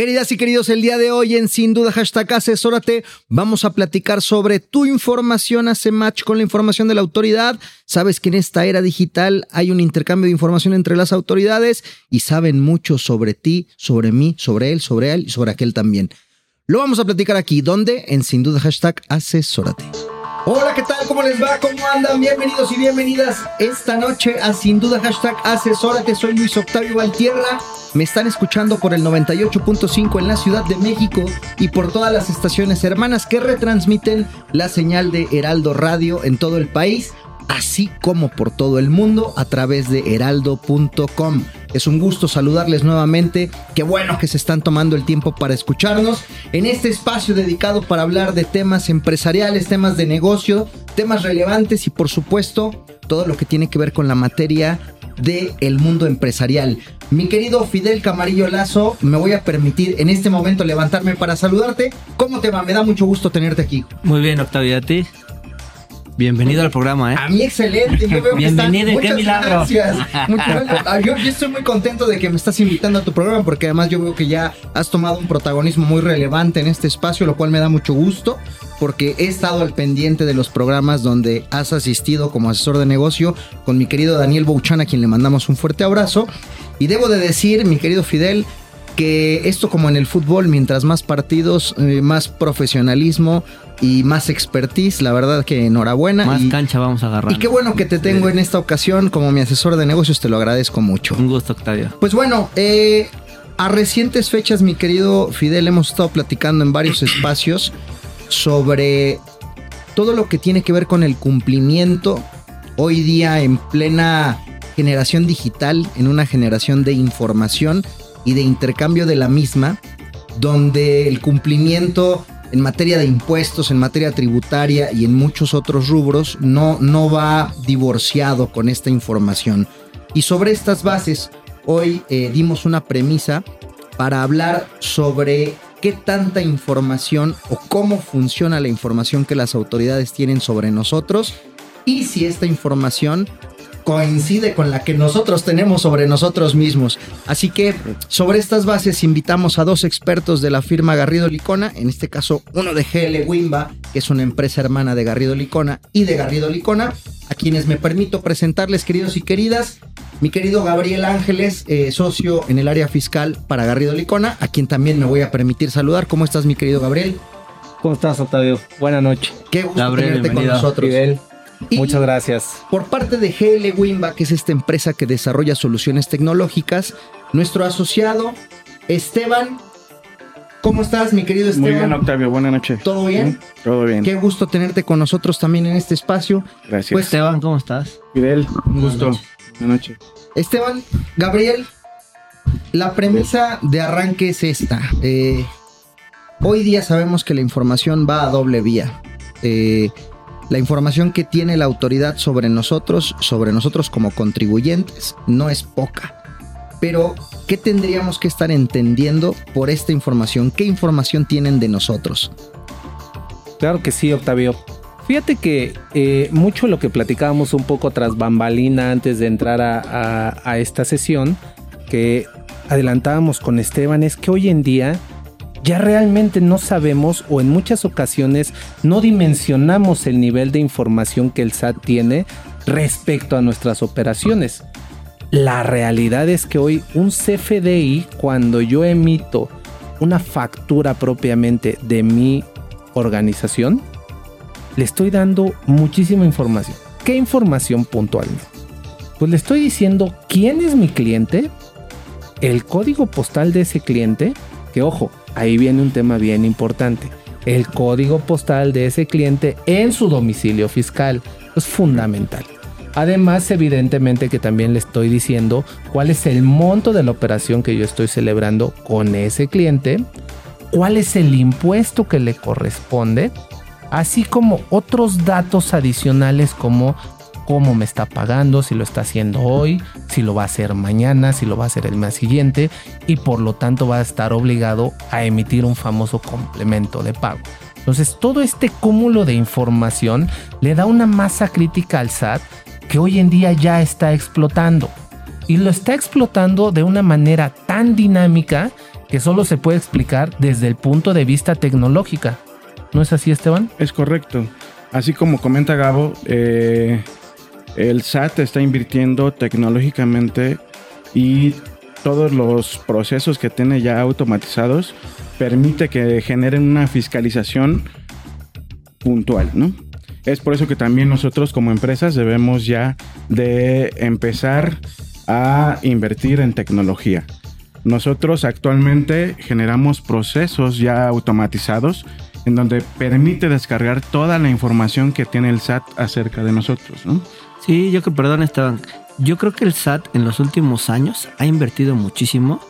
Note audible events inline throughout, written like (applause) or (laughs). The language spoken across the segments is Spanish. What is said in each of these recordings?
Queridas y queridos, el día de hoy en Sin Duda Hashtag Asesórate vamos a platicar sobre tu información hace match con la información de la autoridad. Sabes que en esta era digital hay un intercambio de información entre las autoridades y saben mucho sobre ti, sobre mí, sobre él, sobre él y sobre aquel también. Lo vamos a platicar aquí, ¿dónde? En Sin Duda Hashtag Asesórate. Hola, ¿qué tal? ¿Cómo les va? ¿Cómo andan? Bienvenidos y bienvenidas esta noche a Sin Duda Hashtag Asesórate. Soy Luis Octavio Valtierra. Me están escuchando por el 98.5 en la Ciudad de México y por todas las estaciones hermanas que retransmiten la señal de Heraldo Radio en todo el país, así como por todo el mundo a través de heraldo.com. Es un gusto saludarles nuevamente. Qué bueno que se están tomando el tiempo para escucharnos en este espacio dedicado para hablar de temas empresariales, temas de negocio, temas relevantes y por supuesto todo lo que tiene que ver con la materia del el mundo empresarial. Mi querido Fidel Camarillo Lazo, me voy a permitir en este momento levantarme para saludarte. ¿Cómo te va? Me da mucho gusto tenerte aquí. Muy bien, Octavio, ¿a ti? Bienvenido al programa, ¿eh? A mí excelente. Yo veo que Bienvenido, están- qué Muchas milagro. gracias. (laughs) Muchas gracias. Ah, Yo, yo estoy muy contento de que me estás invitando a tu programa porque además yo veo que ya has tomado un protagonismo muy relevante en este espacio, lo cual me da mucho gusto porque he estado al pendiente de los programas donde has asistido como asesor de negocio con mi querido Daniel Bouchan, a quien le mandamos un fuerte abrazo. Y debo de decir, mi querido Fidel, que esto como en el fútbol, mientras más partidos, eh, más profesionalismo y más expertise, la verdad que enhorabuena. Más y, cancha vamos a agarrar. y qué bueno que te tengo en esta ocasión como mi asesor de negocios, te lo agradezco mucho. Un gusto, Octavio. Pues bueno, eh, a recientes fechas, mi querido Fidel, hemos estado platicando en varios espacios sobre todo lo que tiene que ver con el cumplimiento hoy día en plena generación digital, en una generación de información y de intercambio de la misma, donde el cumplimiento en materia de impuestos, en materia tributaria y en muchos otros rubros no, no va divorciado con esta información. Y sobre estas bases, hoy eh, dimos una premisa para hablar sobre qué tanta información o cómo funciona la información que las autoridades tienen sobre nosotros y si esta información coincide con la que nosotros tenemos sobre nosotros mismos. Así que sobre estas bases invitamos a dos expertos de la firma Garrido Licona, en este caso uno de GL Wimba, que es una empresa hermana de Garrido Licona y de Garrido Licona, a quienes me permito presentarles, queridos y queridas. Mi querido Gabriel Ángeles, eh, socio en el área fiscal para Garrido Licona, a quien también me voy a permitir saludar. ¿Cómo estás, mi querido Gabriel? ¿Cómo estás, Octavio? Buenas noches. Qué gusto Gabriel, tenerte con nosotros. Fidel, Y- muchas gracias. Por parte de GL Wimba, que es esta empresa que desarrolla soluciones tecnológicas, nuestro asociado Esteban. ¿Cómo estás, mi querido Esteban? Muy bien, Octavio. Buenas noches. ¿Todo bien? Todo bien. Qué gusto tenerte con nosotros también en este espacio. Gracias. Pues, Esteban, ¿cómo estás? Fidel, un gusto. Buenas noches. Esteban, Gabriel, la premisa de arranque es esta. Eh, hoy día sabemos que la información va a doble vía. Eh, la información que tiene la autoridad sobre nosotros, sobre nosotros como contribuyentes, no es poca. Pero, ¿qué tendríamos que estar entendiendo por esta información? ¿Qué información tienen de nosotros? Claro que sí, Octavio. Fíjate que eh, mucho lo que platicábamos un poco tras bambalina antes de entrar a, a- a esta sesión, que adelantábamos con Esteban, es que hoy en día ya realmente no sabemos o en muchas ocasiones no dimensionamos el nivel de información que el SAT tiene respecto a nuestras operaciones. La realidad es que hoy un CFDI, cuando yo emito una factura propiamente de mi organización, le estoy dando muchísima información. ¿Qué información puntualmente? Pues le estoy diciendo quién es mi cliente, el código postal de ese cliente, que ojo, ahí viene un tema bien importante. El código postal de ese cliente en su domicilio fiscal es fundamental. Además, evidentemente que también le estoy diciendo cuál es el monto de la operación que yo estoy celebrando con ese cliente, cuál es el impuesto que le corresponde, así como otros datos adicionales como cómo me está pagando, si lo está haciendo hoy, si lo va a hacer mañana, si lo va a hacer el mes siguiente y por lo tanto va a estar obligado a emitir un famoso complemento de pago. Entonces todo este cúmulo de información le da una masa crítica al SAT que hoy en día ya está explotando. Y lo está explotando de una manera tan dinámica que solo se puede explicar desde el punto de vista tecnológica. ¿No es así, Esteban? Es correcto. Así como comenta Gabo, eh, el SAT está invirtiendo tecnológicamente y todos los procesos que tiene ya automatizados permite que generen una fiscalización puntual, ¿no? Es por eso que también nosotros como empresas debemos ya de empezar a invertir en tecnología. Nosotros actualmente generamos procesos ya automatizados en donde permite descargar toda la información que tiene el SAT acerca de nosotros, ¿no? Sí, yo creo, perdón Esteban, yo creo que el SAT en los últimos años ha invertido muchísimo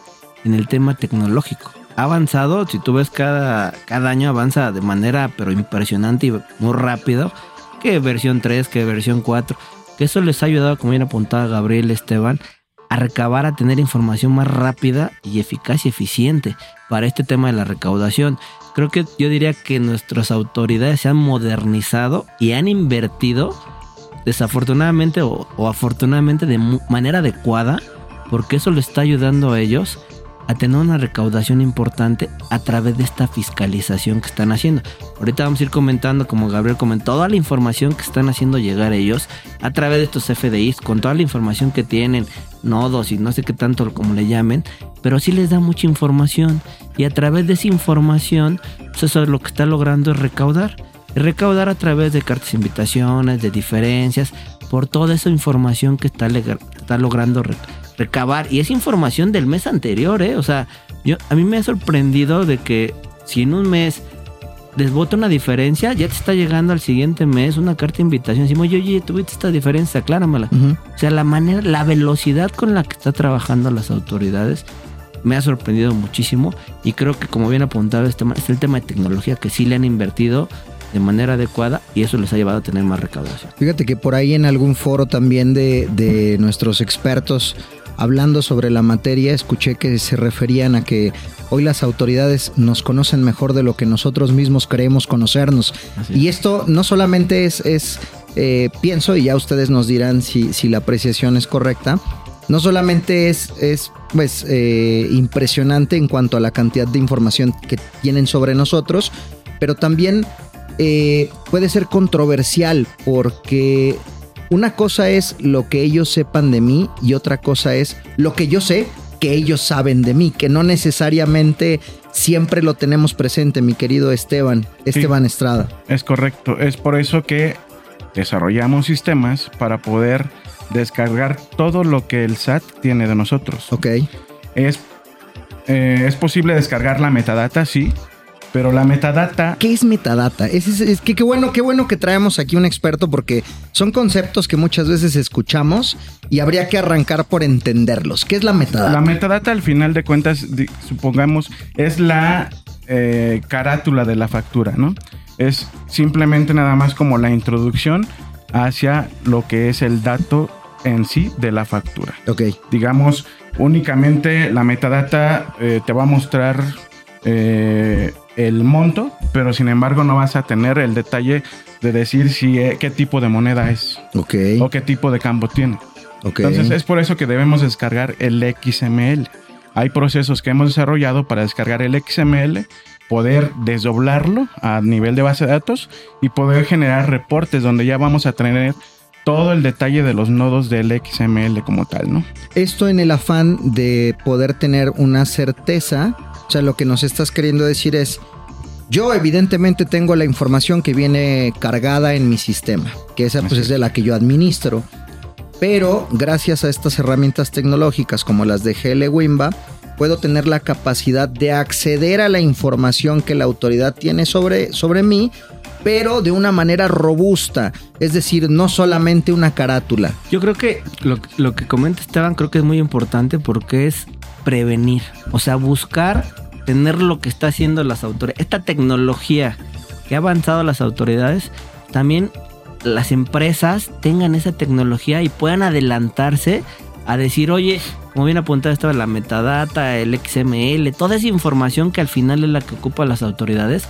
en el tema tecnológico. Ha avanzado, si tú ves cada, cada año avanza de manera pero impresionante y muy rápido, que versión 3, que versión 4, que eso les ha ayudado, como bien apuntaba Gabriel Esteban, a recabar, a tener información más rápida y eficaz y eficiente para este tema de la recaudación. Creo que yo diría que nuestras autoridades se han modernizado y han invertido desafortunadamente o, afortunadamente de manera adecuada, porque eso le está ayudando a ellos a tener una recaudación importante a través de esta fiscalización que están haciendo. Ahorita vamos a ir comentando, como Gabriel comentó, toda la información que están haciendo llegar ellos a través de estos FDIs, con toda la información que tienen, nodos y no sé qué tanto como le llamen, pero sí les da mucha información y a través de esa información, pues eso es lo que está logrando es recaudar recaudar a través de cartas de invitaciones, de diferencias, por toda esa información que está, está logrando recabar. Y es información del mes anterior, ¿eh? O sea, yo, a mí me ha sorprendido de que si en un mes les vota una diferencia, ya te está llegando al siguiente mes una carta de invitación. Decimos, oye, oye, tuviste esta diferencia, acláramela. O sea, la manera, la velocidad con la que está trabajando las autoridades me ha sorprendido muchísimo. Y creo que, como bien apuntado, este, es el tema de tecnología que sí le han invertido de manera adecuada y eso les ha llevado a tener más recaudación. Fíjate que por ahí en algún foro también de, de nuestros expertos hablando sobre la materia, escuché que se referían a que hoy las autoridades nos conocen mejor de lo que nosotros mismos creemos conocernos. Y esto no solamente es, es eh, pienso, y ya ustedes nos dirán si, si la apreciación es correcta, no solamente es, es pues, eh, impresionante en cuanto a la cantidad de información que tienen sobre nosotros, pero también eh, puede ser controversial porque una cosa es lo que ellos sepan de mí y otra cosa es lo que yo sé que ellos saben de mí, que no necesariamente siempre lo tenemos presente, mi querido Esteban, Esteban Estrada. Es correcto, es por eso que desarrollamos sistemas para poder descargar todo lo que el SAT tiene de nosotros. Ok. Es, eh, es posible descargar la metadata, sí, pero la metadata. ¿Qué es metadata? Es, que qué bueno, qué bueno que traemos aquí un experto porque son conceptos que muchas veces escuchamos y habría que arrancar por entenderlos. ¿Qué es la metadata? La metadata, al final de cuentas, supongamos, es la eh, carátula de la factura, ¿no? Es simplemente nada más como la introducción hacia lo que es el dato en sí de la factura. Ok. Digamos, únicamente la metadata eh, te va a mostrar eh, el monto, pero sin embargo no vas a tener el detalle de decir si eh, qué tipo de moneda es. Ok. O qué tipo de campo tiene. Ok. Entonces es por eso que debemos descargar el XML. Hay procesos que hemos desarrollado para descargar el XML, poder desdoblarlo a nivel de base de datos y poder generar reportes donde ya vamos a tener todo el detalle de los nodos del XML como tal, ¿no? Esto en el afán de poder tener una certeza o sea, lo que nos estás queriendo decir es, Yo evidentemente tengo la información que viene cargada en mi sistema, que esa pues es de la que yo administro. Pero gracias a estas herramientas tecnológicas como las de GL Wimba, puedo tener la capacidad de acceder a la información que la autoridad tiene sobre, sobre mí, pero de una manera robusta, es decir, no solamente una carátula. Yo creo que lo, que comenta Esteban creo que es muy importante porque es prevenir, o sea, buscar tener lo que está haciendo las autoridades, esta tecnología que ha avanzado las autoridades, también las empresas tengan esa tecnología y puedan adelantarse a decir, oye, como bien apuntado estaba la metadata, el XML, toda esa información que al final es la que ocupa las autoridades,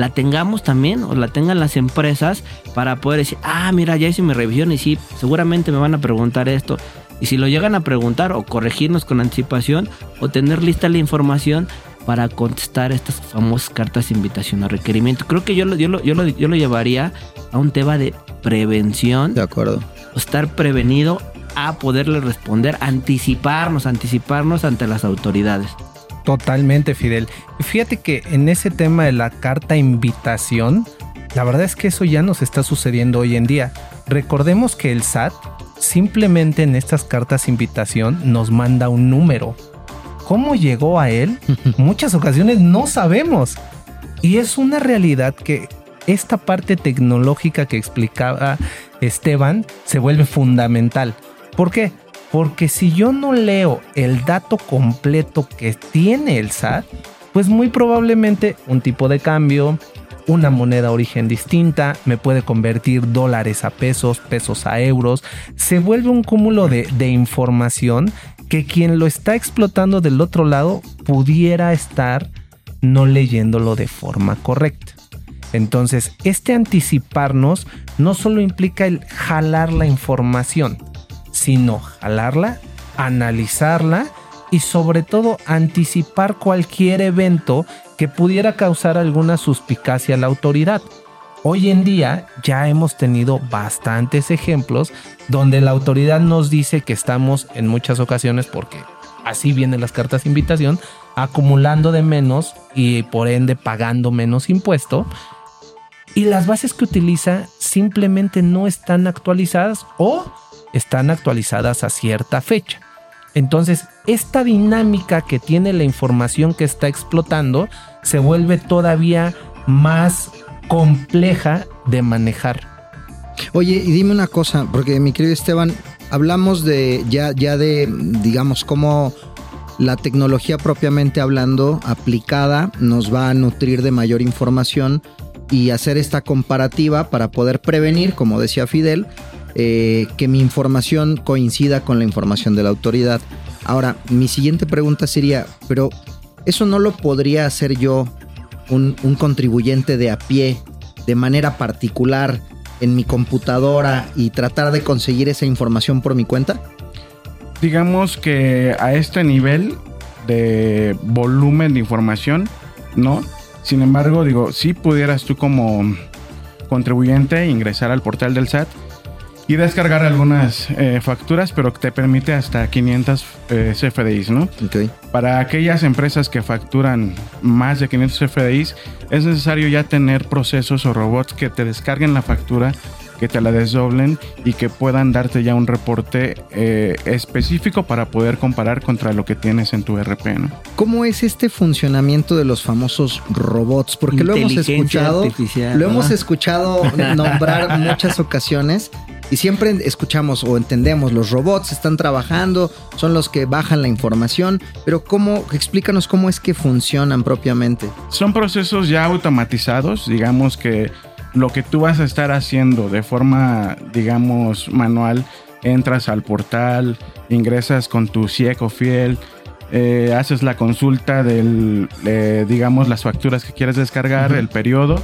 la tengamos también o la tengan las empresas para poder decir, ah, mira, ya hice mi revisión y sí, seguramente me van a preguntar esto. Y si lo llegan a preguntar o corregirnos con anticipación o tener lista la información para contestar estas famosas cartas de invitación a requerimiento. Creo que yo lo, yo lo, yo lo, yo lo llevaría a un tema de prevención. De acuerdo. Estar prevenido a poderle responder, anticiparnos, anticiparnos ante las autoridades. Totalmente, Fidel. Fíjate que en ese tema de la carta invitación, la verdad es que eso ya nos está sucediendo hoy en día. Recordemos que el SAT simplemente en estas cartas invitación nos manda un número. ¿Cómo llegó a él? (laughs) Muchas ocasiones no sabemos. Y es una realidad que esta parte tecnológica que explicaba Esteban se vuelve fundamental. ¿Por qué? Porque si yo no leo el dato completo que tiene el SAT, pues muy probablemente un tipo de cambio, una moneda origen distinta, me puede convertir dólares a pesos, pesos a euros, se vuelve un cúmulo de, de, información que quien lo está explotando del otro lado pudiera estar no leyéndolo de forma correcta. Entonces, este anticiparnos no solo implica el jalar la información, sino jalarla, analizarla y sobre todo anticipar cualquier evento que pudiera causar alguna suspicacia a la autoridad. Hoy en día ya hemos tenido bastantes ejemplos donde la autoridad nos dice que estamos en muchas ocasiones, porque así vienen las cartas de invitación, acumulando de menos y por ende pagando menos impuesto. Y las bases que utiliza simplemente no están actualizadas o están actualizadas a cierta fecha. Entonces, esta dinámica que tiene la información que está explotando se vuelve todavía más compleja de manejar. Oye, y dime una cosa, porque mi querido Esteban, hablamos de ya, ya de, digamos, cómo la tecnología propiamente hablando, aplicada, nos va a nutrir de mayor información y hacer esta comparativa para poder prevenir, como decía Fidel, eh, que mi información coincida con la información de la autoridad. Ahora, mi siguiente pregunta sería, pero ¿eso no lo podría hacer yo, un, un contribuyente de a pie, de manera particular, en mi computadora y tratar de conseguir esa información por mi cuenta? Digamos que a este nivel de volumen de información, ¿no? Sin embargo, digo, si pudieras tú como contribuyente ingresar al portal del SAT y descargar algunas eh, facturas, pero que te permite hasta 500 eh, CFDIs, ¿no? Ok. Para aquellas empresas que facturan más de 500 CFDIs, es necesario ya tener procesos o robots que te descarguen la factura, que te la desdoblen y que puedan darte ya un reporte eh, específico para poder comparar contra lo que tienes en tu RP, ¿no? ¿Cómo es este funcionamiento de los famosos robots? Porque lo hemos escuchado, lo hemos escuchado (laughs) nombrar muchas ocasiones y siempre escuchamos o entendemos los robots están trabajando, son los que bajan la información, pero cómo explícanos cómo es que funcionan propiamente. Son procesos ya automatizados, digamos que lo que tú vas a estar haciendo de forma, digamos, manual, entras al portal, ingresas con tu CIEC o Fiel, eh, haces la consulta del, eh, digamos, las facturas que quieres descargar, el periodo,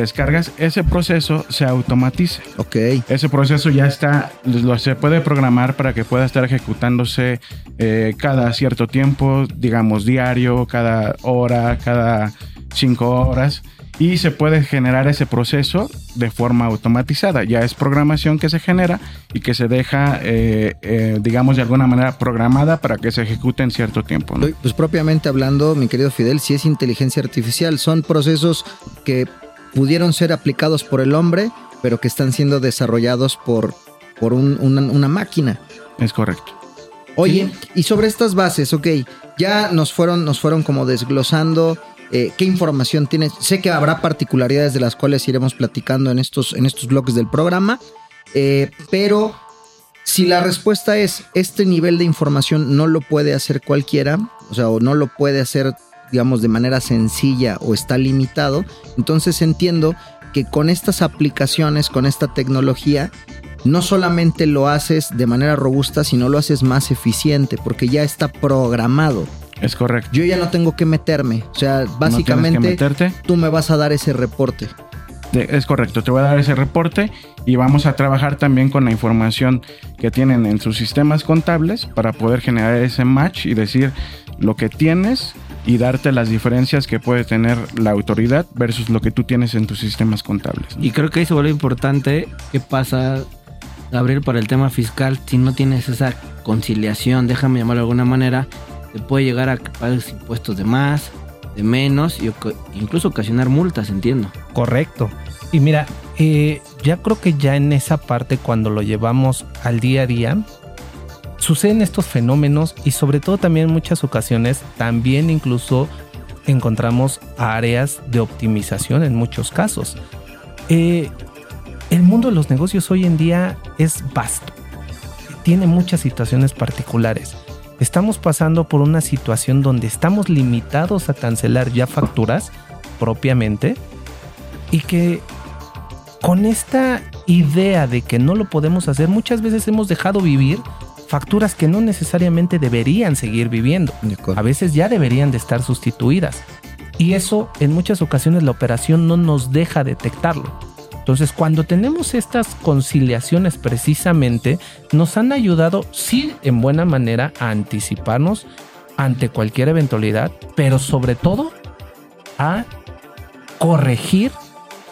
descargas, ese proceso se automatiza. Ok. Ese proceso ya está, lo, se puede programar para que pueda estar ejecutándose eh, cada cierto tiempo, digamos diario, cada hora, cada cinco horas. y se puede generar ese proceso de forma automatizada. Ya es programación que se genera y que se deja, eh, eh, digamos, de alguna manera programada para que se ejecute en cierto tiempo. ¿no? Pues propiamente hablando, mi querido Fidel, si es inteligencia artificial, son procesos que pudieron ser aplicados por el hombre, pero que están siendo desarrollados por, por un- una, una máquina. Es correcto. Oye, y sobre estas bases, ok, ya nos fueron, nos fueron como desglosando eh, qué información tienes. Sé que habrá particularidades de las cuales iremos platicando en estos, en estos bloques del programa, eh, pero si la respuesta es este nivel de información no lo puede hacer cualquiera, o sea, o no lo puede hacer, digamos, de manera sencilla o está limitado, entonces entiendo que con estas aplicaciones, con esta tecnología, no solamente lo haces de manera robusta, sino lo haces más eficiente, porque ya está programado. Es correcto. Yo ya no tengo que meterme. O sea, básicamente tú me vas a dar ese reporte. Es correcto, te voy a dar ese reporte y vamos a trabajar también con la información que tienen en sus sistemas contables para poder generar ese match y decir lo que tienes y darte las diferencias que puede tener la autoridad versus lo que tú tienes en tus sistemas contables. ¿no? Y creo que ahí se vuelve importante qué pasa, Gabriel, para el tema fiscal. Si no tienes esa conciliación, déjame llamarlo de alguna manera, te puede llegar a que pagues impuestos de más, de menos y incluso ocasionar multas, entiendo. Correcto. Y mira, eh, ya creo que ya en esa parte cuando lo llevamos al día a día, suceden estos fenómenos y sobre todo también en muchas ocasiones también incluso encontramos áreas de optimización en muchos casos. Eh, el mundo de los negocios hoy en día es vasto. Tiene muchas situaciones particulares. Estamos pasando por una situación donde estamos limitados a cancelar ya facturas propiamente y que con esta idea de que no lo podemos hacer, muchas veces hemos dejado vivir facturas que no necesariamente deberían seguir viviendo. A veces ya deberían de estar sustituidas. Y eso en muchas ocasiones la operación no nos deja detectarlo. Entonces, cuando tenemos estas conciliaciones precisamente, nos han ayudado, sí, en buena manera, a anticiparnos ante cualquier eventualidad, pero sobre todo a corregir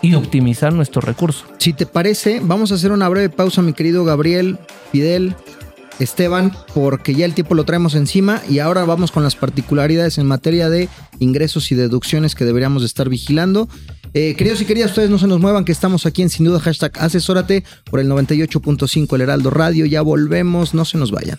y optimizar nuestro recurso. Si te parece, vamos a hacer una breve pausa, mi querido Gabriel, Fidel, Esteban, porque ya el tiempo lo traemos encima y ahora vamos con las particularidades en materia de ingresos y deducciones que deberíamos de estar vigilando. Eh, queridos y queridas, ustedes no se nos muevan, que estamos aquí en Sin Duda Hashtag Asesórate por el 98.5 El Heraldo Radio. Ya volvemos, no se nos vayan.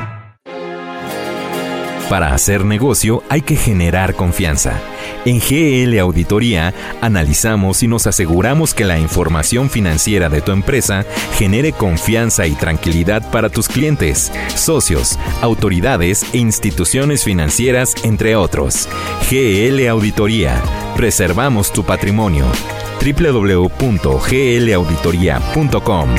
Para hacer negocio hay que generar confianza. En GL Auditoría analizamos y nos aseguramos que la información financiera de tu empresa genere confianza y tranquilidad para tus clientes, socios, autoridades e instituciones financieras, entre otros. GL Auditoría. Preservamos tu patrimonio. www.glauditoría.com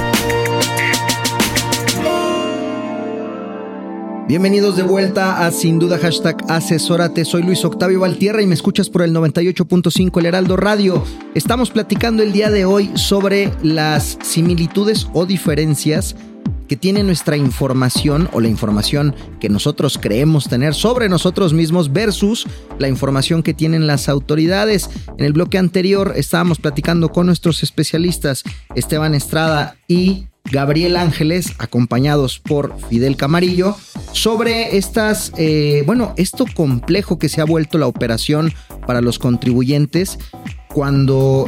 Bienvenidos de vuelta a Sin Duda Hashtag Asesórate. Soy Luis Octavio Valtierra y me escuchas por el 98.5 El Heraldo Radio. Estamos platicando el día de hoy sobre las similitudes o diferencias que tiene nuestra información o la información que nosotros creemos tener sobre nosotros mismos versus la información que tienen las autoridades. En el bloque anterior estábamos platicando con nuestros especialistas Esteban Estrada y Gabriel Ángeles, acompañados por Fidel Camarillo, sobre estas, eh, bueno, esto complejo que se ha vuelto la operación para los contribuyentes cuando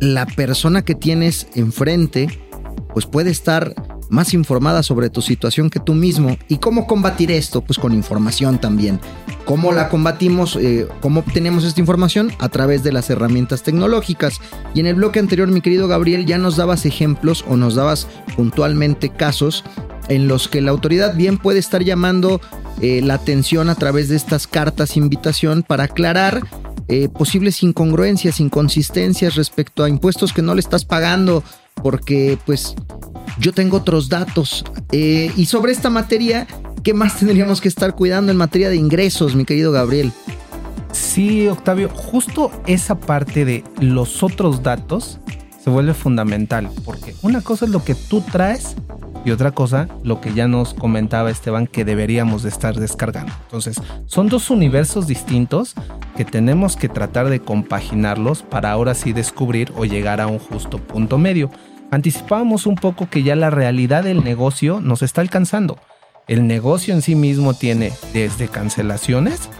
la persona que tienes enfrente, pues puede estar más informada sobre tu situación que tú mismo. ¿Y cómo combatir esto? Pues con información también. ¿Cómo la combatimos? Eh, ¿Cómo obtenemos esta información? A través de las herramientas tecnológicas. Y en el bloque anterior, mi querido Gabriel, ya nos dabas ejemplos o nos dabas puntualmente casos en los que la autoridad bien puede estar llamando eh, la atención a través de estas cartas invitación para aclarar eh, posibles incongruencias, inconsistencias respecto a impuestos que no le estás pagando, porque pues yo tengo otros datos. Y sobre esta materia, ¿qué más tendríamos que estar cuidando en materia de ingresos, mi querido Gabriel? Sí, Octavio, justo esa parte de los otros datos se vuelve fundamental, porque una cosa es lo que tú traes y otra cosa, lo que ya nos comentaba Esteban, que deberíamos de estar descargando. Entonces, son dos universos distintos que tenemos que tratar de compaginarlos para ahora sí descubrir o llegar a un justo punto medio. Anticipábamos un poco que ya la realidad del negocio nos está alcanzando. El negocio en sí mismo tiene desde cancelaciones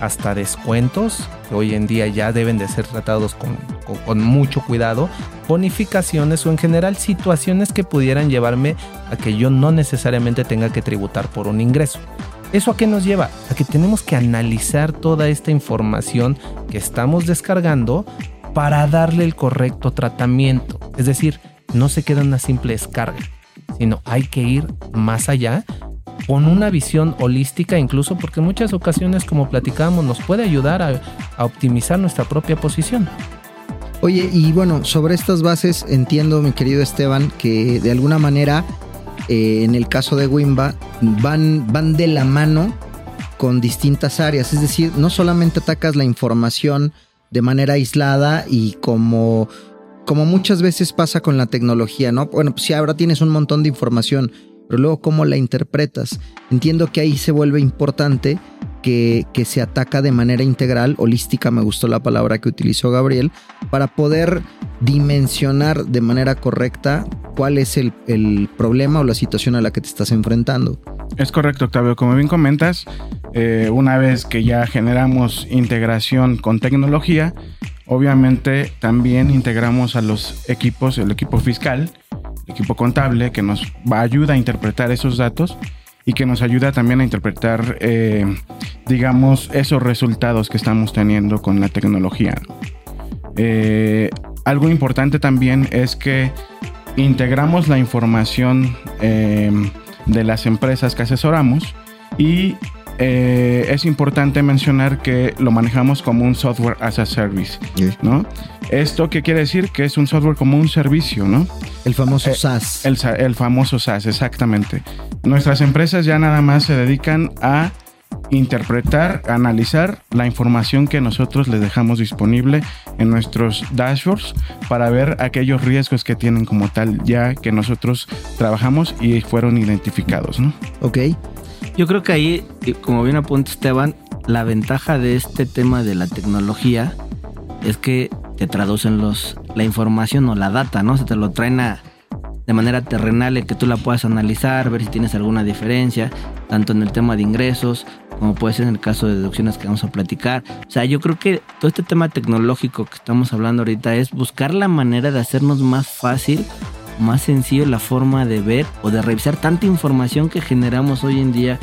hasta descuentos, que hoy en día ya deben de ser tratados con, mucho cuidado, bonificaciones o en general situaciones que pudieran llevarme a que yo no necesariamente tenga que tributar por un ingreso. ¿Eso a qué nos lleva? A que tenemos que analizar toda esta información que estamos descargando para darle el correcto tratamiento. Es decir, no se queda una simple descarga, sino hay que ir más allá con una visión holística incluso porque en muchas ocasiones como platicábamos nos puede ayudar a, optimizar nuestra propia posición. Oye, y bueno, sobre estas bases entiendo, mi querido Esteban, que de alguna manera, eh, en el caso de Wimba, van, van de la mano con distintas áreas. Es decir, no solamente atacas la información de manera aislada y como, como muchas veces pasa con la tecnología, ¿no? Bueno, pues sí, ahora tienes un montón de información, pero luego cómo la interpretas. Entiendo que ahí se vuelve importante que, que se ataca de manera integral, holística, me gustó la palabra que utilizó Gabriel, para poder dimensionar de manera correcta cuál es el, el problema o la situación a la que te estás enfrentando. Es correcto, Octavio. Como bien comentas, eh, una vez que ya generamos integración con tecnología, obviamente también integramos a los equipos, el equipo fiscal, equipo contable, que nos ayuda a interpretar esos datos y que nos ayuda también a interpretar, eh, digamos, esos resultados que estamos teniendo con la tecnología. Eh, algo importante también es que integramos la información eh, de las empresas que asesoramos y eh, es importante mencionar que lo manejamos como un software as a service, ¿no? ¿Esto qué quiere decir? Que es un software como un servicio, ¿no? El famoso Eh, SaaS. El, el famoso SaaS, exactamente. Nuestras empresas ya nada más se dedican a interpretar, analizar la información que nosotros les dejamos disponible en nuestros dashboards para ver aquellos riesgos que tienen como tal ya que nosotros trabajamos y fueron identificados, ¿no? Ok. Yo creo que ahí, como bien apunta Esteban, la ventaja de este tema de la tecnología es que te traducen los, la información o la data, ¿no? Se te lo traen a- de manera terrenal en que tú la puedas analizar, ver si tienes alguna diferencia, tanto en el tema de ingresos como puede ser en el caso de deducciones que vamos a platicar. O sea, yo creo que todo este tema tecnológico que estamos hablando ahorita es buscar la manera de hacernos más fácil más sencillo la forma de ver o de revisar tanta información que generamos hoy en día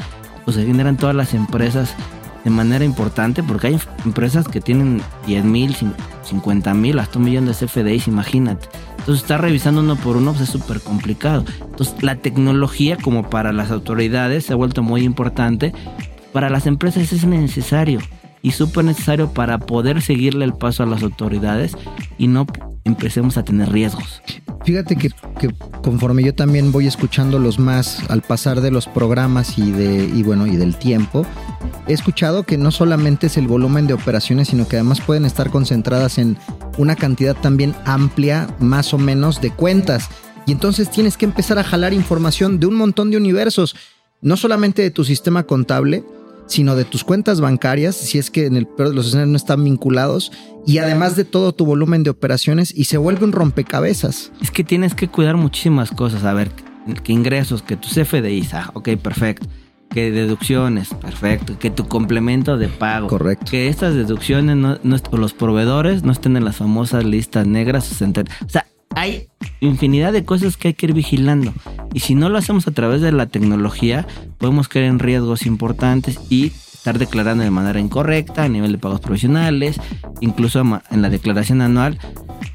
o se generan todas las empresas de manera importante porque hay empresas que tienen 10 mil, 50 mil, hasta un millón de CFDIs, imagínate. Entonces estar revisando uno por uno pues, es súper complicado. Entonces la tecnología como para las autoridades se ha vuelto muy importante. Para las empresas es necesario y súper necesario para poder seguirle el paso a las autoridades y no empecemos a tener riesgos. Fíjate que, que conforme yo también voy escuchando los más al pasar de los programas y de y bueno y del tiempo, he escuchado que no solamente es el volumen de operaciones, sino que además pueden estar concentradas en una cantidad también amplia, más o menos, de cuentas. Y entonces tienes que empezar a jalar información de un montón de universos, no solamente de tu sistema contable, sino de tus cuentas bancarias, si es que en el peor de los escenarios no están vinculados, y además de todo tu volumen de operaciones, y se vuelve un rompecabezas. Es que tienes que cuidar muchísimas cosas. A ver, que ingresos, que tus FDIs, ah, ok, perfecto. Que deducciones, perfecto. Que tu complemento de pago. Correcto. Que estas deducciones, no, no est- o los proveedores no estén en las famosas listas negras. O sea, hay infinidad de cosas que hay que ir vigilando. Y si no lo hacemos a través de la tecnología, podemos caer en riesgos importantes y estar declarando de manera incorrecta a nivel de pagos provisionales, incluso en la declaración anual.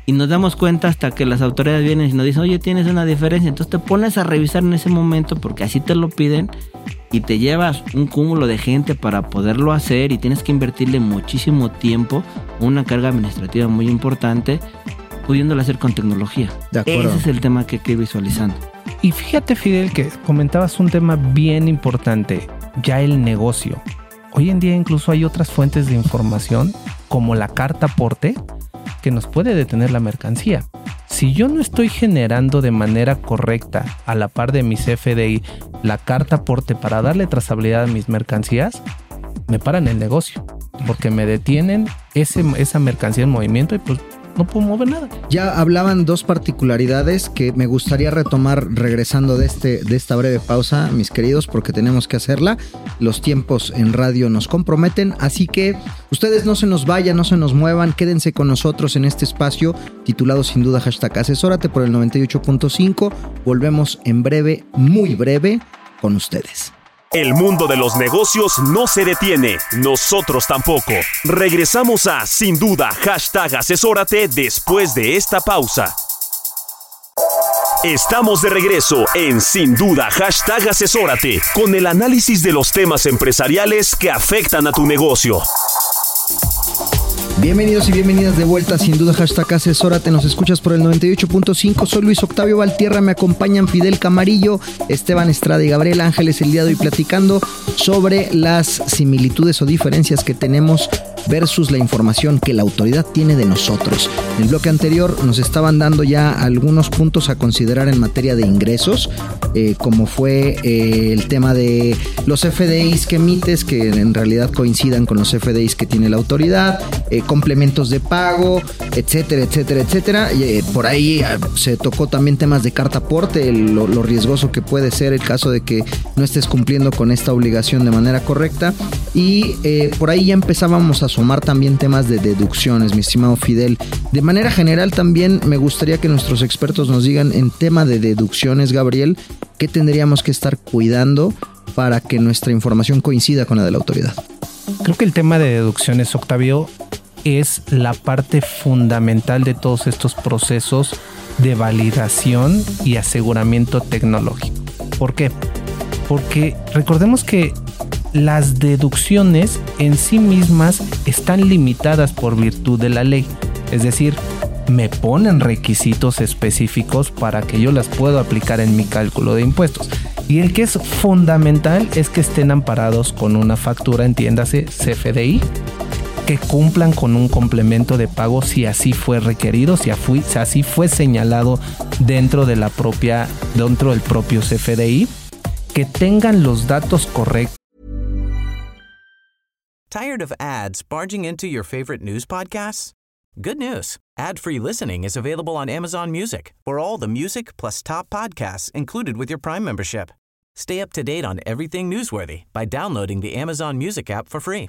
Y nos damos cuenta hasta que las autoridades vienen y nos dicen, oye, tienes una diferencia. Entonces te pones a revisar en ese momento porque así te lo piden y te llevas un cúmulo de gente para poderlo hacer y tienes que invertirle muchísimo tiempo, una carga administrativa muy importante, pudiéndolo hacer con tecnología. De acuerdo. Ese es el tema que ir visualizando. Y fíjate, Fidel, que comentabas un tema bien importante, ya el negocio. Hoy en día incluso hay otras fuentes de información, como la carta aporte, que nos puede detener la mercancía. Si yo no estoy generando de manera correcta, a la par de mis FDI, la carta aporte para darle trazabilidad a mis mercancías, me paran el negocio, porque me detienen ese, esa mercancía en movimiento y pues no puedo mover nada. Ya hablaban dos particularidades que me gustaría retomar regresando de, este, de esta breve pausa, mis queridos, porque tenemos que hacerla. Los tiempos en radio nos comprometen, así que ustedes no se nos vayan, no se nos muevan, quédense con nosotros en este espacio titulado sin duda hashtag asesórate por el 98.5. Volvemos en breve, muy breve, con ustedes. El mundo de los negocios no se detiene, nosotros tampoco. Regresamos a Sin Duda, hashtag asesórate después de esta pausa. Estamos de regreso en Sin Duda, hashtag asesórate, con el análisis de los temas empresariales que afectan a tu negocio. Bienvenidos y bienvenidas de vuelta, sin duda, hashtag asesórate, nos escuchas por el 98.5, soy Luis Octavio Valtierra, me acompañan Fidel Camarillo, Esteban Estrada y Gabriel Ángeles el día de hoy platicando sobre las similitudes o diferencias que tenemos versus la información que la autoridad tiene de nosotros. En el bloque anterior nos estaban dando ya algunos puntos a considerar en materia de ingresos, eh, como fue eh, el tema de los FDIs que emites, que en realidad coincidan con los FDIs que tiene la autoridad, eh, complementos de pago, etcétera, etcétera, etcétera. Y, eh, por ahí ah, se tocó también temas de carta aporte, lo, lo riesgoso que puede ser el caso de que no estés cumpliendo con esta obligación de manera correcta. Y eh, por ahí ya empezábamos a sumar también temas de deducciones, mi estimado Fidel. De manera general también me gustaría que nuestros expertos nos digan en tema de deducciones, Gabriel, qué tendríamos que estar cuidando para que nuestra información coincida con la de la autoridad. Creo que el tema de deducciones, Octavio, es la parte fundamental de todos estos procesos de validación y aseguramiento tecnológico. ¿Por qué? Porque recordemos que las deducciones en sí mismas están limitadas por virtud de la ley. Es decir, me ponen requisitos específicos para que yo las pueda aplicar en mi cálculo de impuestos. Y el que es fundamental es que estén amparados con una factura, entiéndase, CFDI, que cumplan con un complemento de pago si así fue requerido, si así fue señalado dentro de la propia, dentro del propio CFDI, que tengan los datos correctos. Tired of ads barging into your favorite news podcasts? Good news. Ad-free listening is available on Amazon Music. For all the music plus top podcasts included with your Prime membership. Stay up to date on everything newsworthy by downloading the Amazon Music app for free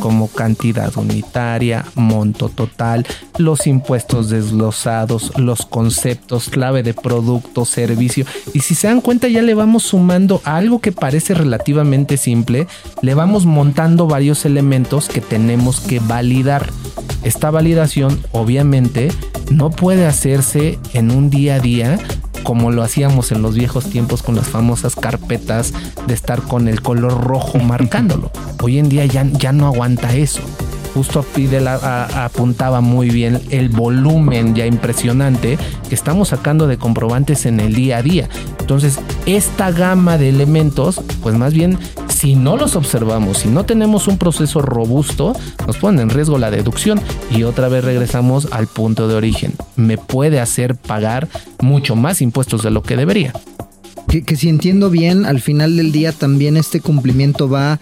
Como cantidad unitaria, monto total, los impuestos desglosados, los conceptos, clave de producto, servicio. Y si se dan cuenta ya le vamos sumando algo que parece relativamente simple, le vamos montando varios elementos que tenemos que validar. Esta validación obviamente no puede hacerse en un día a día como lo hacíamos en los viejos tiempos con las famosas carpetas de estar con el color rojo marcándolo. (laughs) Hoy en día ya, ya no aguanta eso. Justo Fidel apuntaba muy bien el volumen ya impresionante que estamos sacando de comprobantes en el día a día. Entonces, esta gama de elementos, pues más bien, si no los observamos, si no tenemos un proceso robusto, nos ponen en riesgo la deducción y otra vez regresamos al punto de origen. Me puede hacer pagar mucho más impuestos de lo que debería. Que, si entiendo bien, al final del día también este cumplimiento va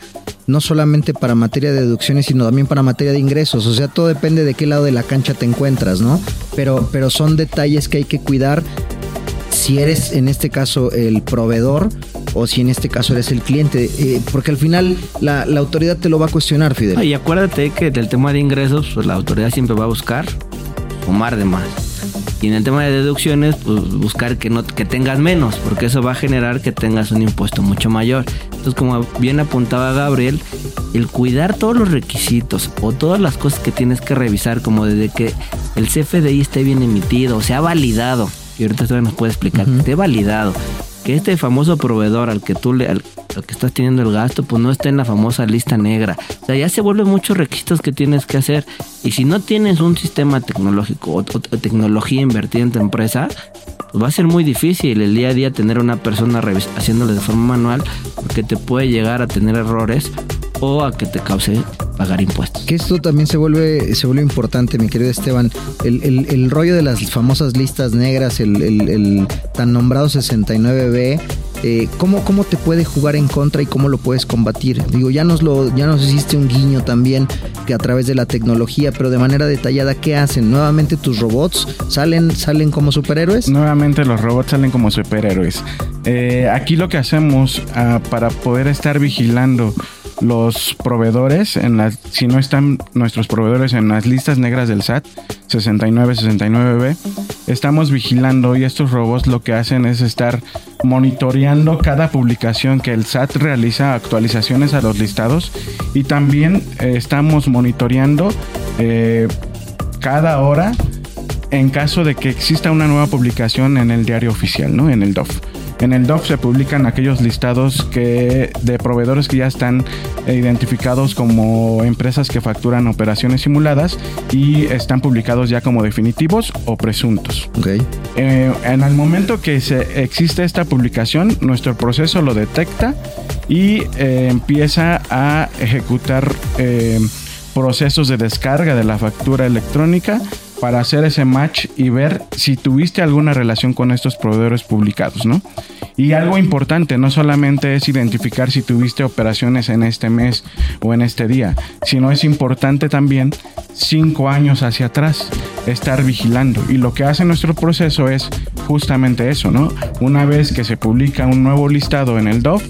no solamente para materia de deducciones, sino también para materia de ingresos. O sea, todo depende de qué lado de la cancha te encuentras, ¿no? Pero, pero son detalles que hay que cuidar si eres en este caso el proveedor o si en este caso eres el cliente, eh, porque al final la, la autoridad te lo va a cuestionar, Fidel. Y acuérdate que del tema de ingresos, pues la autoridad siempre va a buscar sumar de más. Y en el tema de deducciones, pues buscar que no que tengas menos, porque eso va a generar que tengas un impuesto mucho mayor. Entonces, como bien apuntaba Gabriel, el cuidar todos los requisitos o todas las cosas que tienes que revisar, como desde que el CFDI esté bien emitido, o sea validado, y ahorita todavía nos puede explicar, que esté validado, que este famoso proveedor al que tú le, al, que estás teniendo el gasto, pues no esté en la famosa lista negra. O sea, ya se vuelven muchos requisitos que tienes que hacer. Y si no tienes un sistema tecnológico o, o tecnología invertida en tu empresa, pues va a ser muy difícil el día a día tener una persona haciéndolo de forma manual, porque te puede llegar a tener errores o a que te cause pagar impuestos. Que esto también se vuelve, se vuelve importante, mi querido Esteban. El, el- el rollo de las famosas listas negras, el, el- tan nombrado 69B, eh, ¿cómo, ¿cómo te puede jugar en contra y cómo lo puedes combatir? Digo, ya nos lo, ya nos hiciste un guiño también que a través de la tecnología, pero de manera detallada, ¿qué hacen? Nuevamente tus robots salen, salen como superhéroes. Nuevamente los robots salen como superhéroes. Eh, aquí lo que hacemos ah, para poder estar vigilando los proveedores, en las, si no están nuestros proveedores en las listas negras del SAT, 69, 69B, estamos vigilando y estos robots lo que hacen es estar monitoreando cada publicación que el SAT realiza, actualizaciones a los listados y también eh, estamos monitoreando eh, cada hora en caso de que exista una nueva publicación en el diario oficial, ¿no? En el DOF. En el DOF se publican aquellos listados que de proveedores que ya están eh, identificados como empresas que facturan operaciones simuladas y están publicados ya como definitivos o presuntos. Okay. Eh, en el momento que se existe esta publicación, nuestro proceso lo detecta y eh, empieza a ejecutar eh, procesos de descarga de la factura electrónica para hacer ese match y ver si tuviste alguna relación con estos proveedores publicados, ¿no? Y algo importante, no solamente es identificar si tuviste operaciones en este mes o en este día, sino es importante también cinco años hacia atrás estar vigilando. Y lo que hace nuestro proceso es justamente eso, ¿no? Una vez que se publica un nuevo listado en el DOF,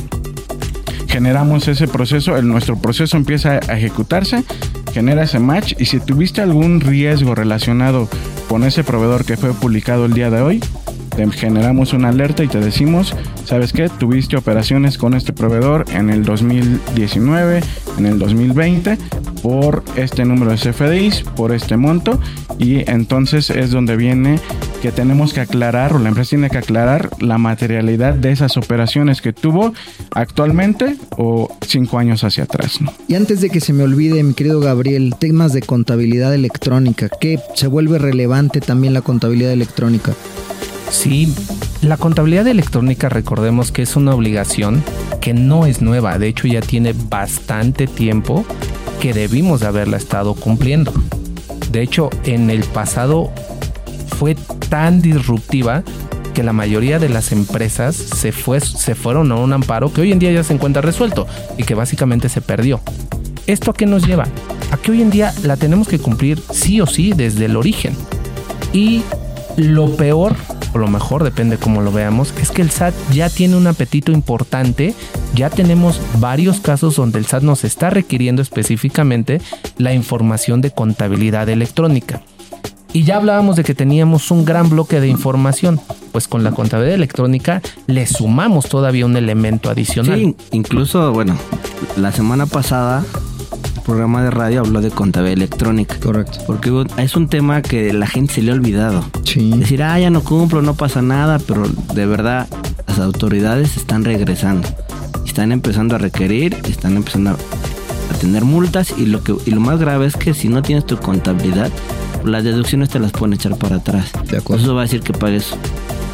generamos ese proceso, el, nuestro proceso empieza a ejecutarse, genera ese match y si tuviste algún riesgo relacionado con ese proveedor que fue publicado el día de hoy, te generamos una alerta y te decimos, ¿sabes qué? Tuviste operaciones con este proveedor en el 2019, en el 2020, por este número de CFDIs, por este monto, y entonces es donde viene que tenemos que aclarar, o la empresa tiene que aclarar la materialidad de esas operaciones que tuvo actualmente o cinco años hacia atrás. Y antes de que se me olvide, mi querido Gabriel, temas de contabilidad electrónica, que se vuelve relevante también la contabilidad electrónica. Sí, la contabilidad electrónica recordemos que es una obligación que no es nueva, de hecho ya tiene bastante tiempo que debimos de haberla estado cumpliendo. De hecho, en el pasado fue tan disruptiva que la mayoría de las empresas se, fue, se fueron a un amparo que hoy en día ya se encuentra resuelto y que básicamente se perdió. ¿Esto a qué nos lleva? A que hoy en día la tenemos que cumplir sí o sí desde el origen. Y lo peor, o lo mejor, depende cómo lo veamos, es que el SAT ya tiene un apetito importante. Ya tenemos varios casos donde el SAT nos está requiriendo específicamente la información de contabilidad electrónica. Y ya hablábamos de que teníamos un gran bloque de información. Pues con la contabilidad electrónica le sumamos todavía un elemento adicional. Sí, incluso, bueno, la semana pasada programa de radio habló de contabilidad electrónica. Correcto. Porque es un tema que la gente se le ha olvidado. Sí. Decir, ah, ya no cumplo, no pasa nada, pero de verdad las autoridades están regresando. Están empezando a requerir, están empezando a, tener multas y lo, que, y lo más grave es que si no tienes tu contabilidad, las deducciones te las pueden echar para atrás. De acuerdo. Eso va a decir que pagues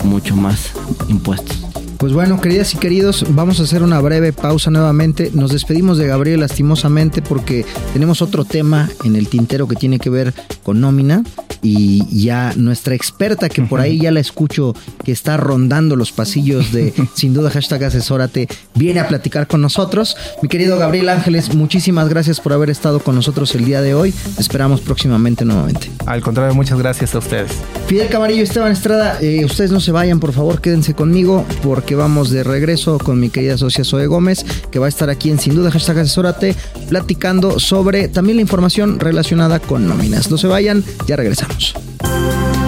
mucho más impuestos. Pues bueno, queridas y queridos, vamos a hacer una breve pausa nuevamente. Nos despedimos de Gabriel lastimosamente porque tenemos otro tema en el tintero que tiene que ver con nómina. Y ya nuestra experta, que por ahí ya la escucho, que está rondando los pasillos de (laughs) sin duda hashtag asesórate, viene a platicar con nosotros. Mi querido Gabriel Ángeles, muchísimas gracias por haber estado con nosotros el día de hoy. Esperamos próximamente nuevamente. Al contrario, muchas gracias a ustedes. Fidel Camarillo, Esteban Estrada, eh, ustedes no se vayan, por favor, quédense conmigo porque vamos de regreso con mi querida socia Zoe Gómez, que va a estar aquí en Sin Duda Hashtag Asesórate, platicando sobre también la información relacionada con nóminas. No se vayan, ya regresamos. Productions.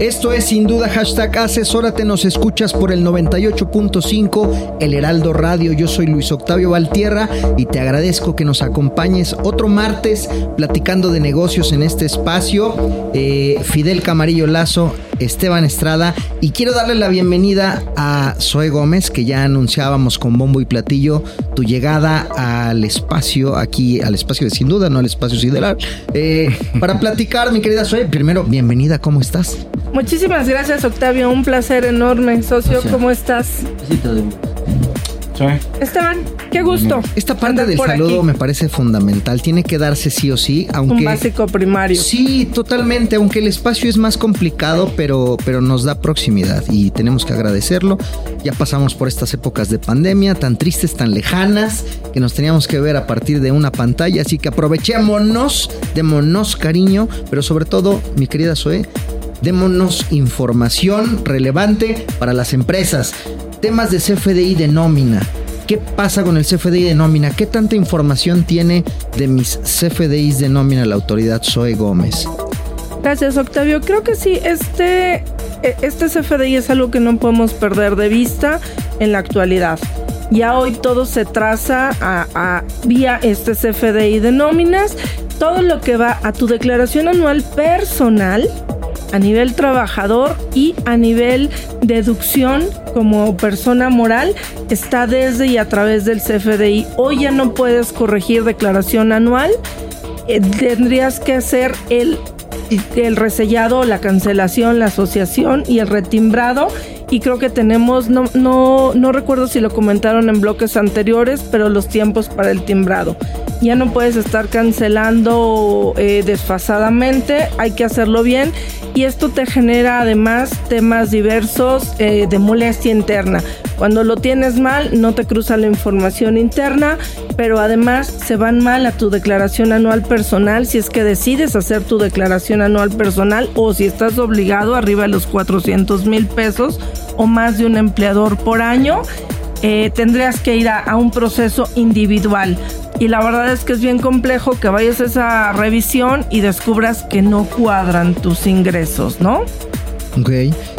Esto es sin duda hashtag asesórate, nos escuchas por el 98.5 El Heraldo Radio. Yo soy Luis Octavio Valtierra y te agradezco que nos acompañes otro martes platicando de negocios en este espacio. Eh, Fidel Camarillo Lazo, Esteban Estrada y quiero darle la bienvenida a Zoe Gómez que ya anunciábamos con bombo y platillo tu llegada al espacio, aquí al espacio de sin duda, no al espacio sideral. Eh, para (laughs) platicar, mi querida Zoe, primero, bienvenida, ¿cómo estás? Muchísimas gracias, Octavio. Un placer enorme. Socio, ¿cómo estás? Esteban, qué gusto. Esta parte del saludo me parece fundamental. Tiene que darse sí o sí, aunque. Un básico primario. Sí, totalmente. Aunque el espacio es más complicado, pero, pero nos da proximidad y tenemos que agradecerlo. Ya pasamos por estas épocas de pandemia tan tristes, tan lejanas, que nos teníamos que ver a partir de una pantalla. Así que aprovechémonos, démonos cariño, pero sobre todo, mi querida Zoe, démonos información relevante para las empresas. Temas de CFDI de nómina. ¿Qué pasa con el CFDI de nómina? ¿Qué tanta información tiene de mis CFDIs de nómina la autoridad Zoe Gómez? Gracias, Octavio. Creo que sí, este, e, este CFDI es algo que no podemos perder de vista en la actualidad. Ya hoy todo se traza a, vía este CFDI de nóminas. Todo lo que va a tu declaración anual personal a nivel trabajador y a nivel deducción como persona moral está desde y a través del CFDI. Hoy ya no puedes corregir declaración anual, eh, tendrías que hacer el, el resellado, la cancelación, la asociación y el retimbrado y creo que tenemos, no, no, no recuerdo si lo comentaron en bloques anteriores, pero los tiempos para el timbrado. Ya no puedes estar cancelando eh, desfasadamente, hay que hacerlo bien y esto te genera además temas diversos eh, de molestia interna. Cuando lo tienes mal, no te cruza la información interna, pero además se van mal a tu declaración anual personal si es que decides hacer tu declaración anual personal o si estás obligado arriba de los 400 mil pesos o más de un empleador por año. Eh, tendrías que ir a, un proceso individual. Y la verdad es que es bien complejo que vayas a esa revisión y descubras que no cuadran tus ingresos, ¿no? Ok,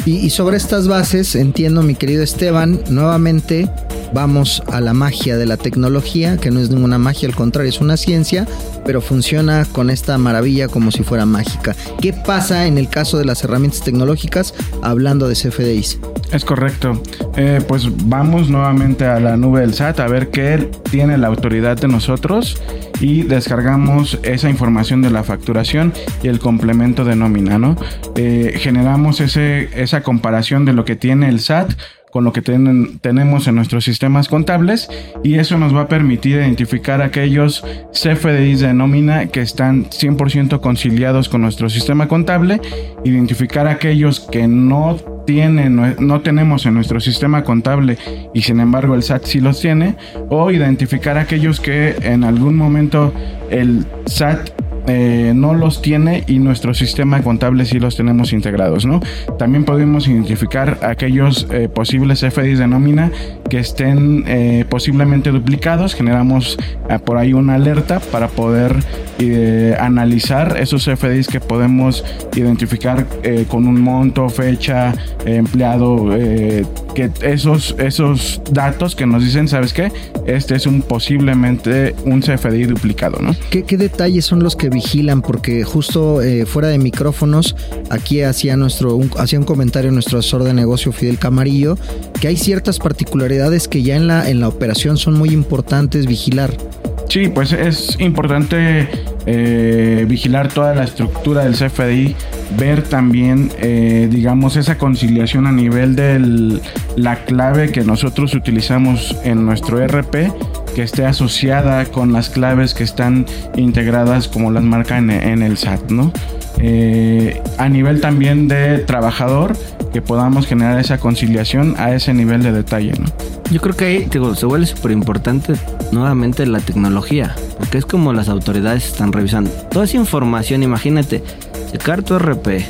y, sobre estas bases, entiendo mi querido Esteban, nuevamente vamos a la magia de la tecnología, que no es ninguna magia, al contrario, es una ciencia, pero funciona con esta maravilla como si fuera mágica. ¿Qué pasa en el caso de las herramientas tecnológicas hablando de CFDIs? Es correcto. Eh, pues vamos nuevamente a la nube del SAT a ver qué tiene la autoridad de nosotros y descargamos esa información de la facturación y el complemento de nómina, ¿no? Eh, generamos ese, esa comparación de lo que tiene el SAT con lo que tenemos en nuestros sistemas contables y eso nos va a permitir identificar aquellos CFDIs de nómina que están 100% conciliados con nuestro sistema contable, identificar aquellos que no tienen, no tenemos en nuestro sistema contable y sin embargo el SAT sí los tiene, o identificar aquellos que en algún momento el SAT eh, no los tiene y nuestro sistema contable sí los tenemos integrados, ¿no? También podemos identificar aquellos eh, posibles FDIs de nómina que estén eh, posiblemente duplicados. Generamos por ahí una alerta para poder analizar esos FDIs que podemos identificar con un monto, fecha, empleado que esos, esos datos que nos dicen, ¿sabes qué? Este es un posiblemente un CFDI duplicado, ¿no? ¿Qué, qué detalles son los que vigilan? Porque justo eh, fuera de micrófonos, aquí hacía nuestro un, hacía un comentario nuestro asesor de negocio Fidel Camarillo, que hay ciertas particularidades que ya en la, en la operación son muy importantes vigilar. Sí, pues es importante eh, vigilar toda la estructura del CFDI, ver también, eh, digamos, esa conciliación a nivel de la clave que nosotros utilizamos en nuestro RP, que esté asociada con las claves que están integradas como las marcan en, el SAT, ¿no? Eh, a nivel también de trabajador, que podamos generar esa conciliación a ese nivel de detalle, ¿no? Yo creo que ahí digo, se vuelve súper importante nuevamente la tecnología, porque es como las autoridades están revisando. Toda esa información, imagínate, checar tu RP,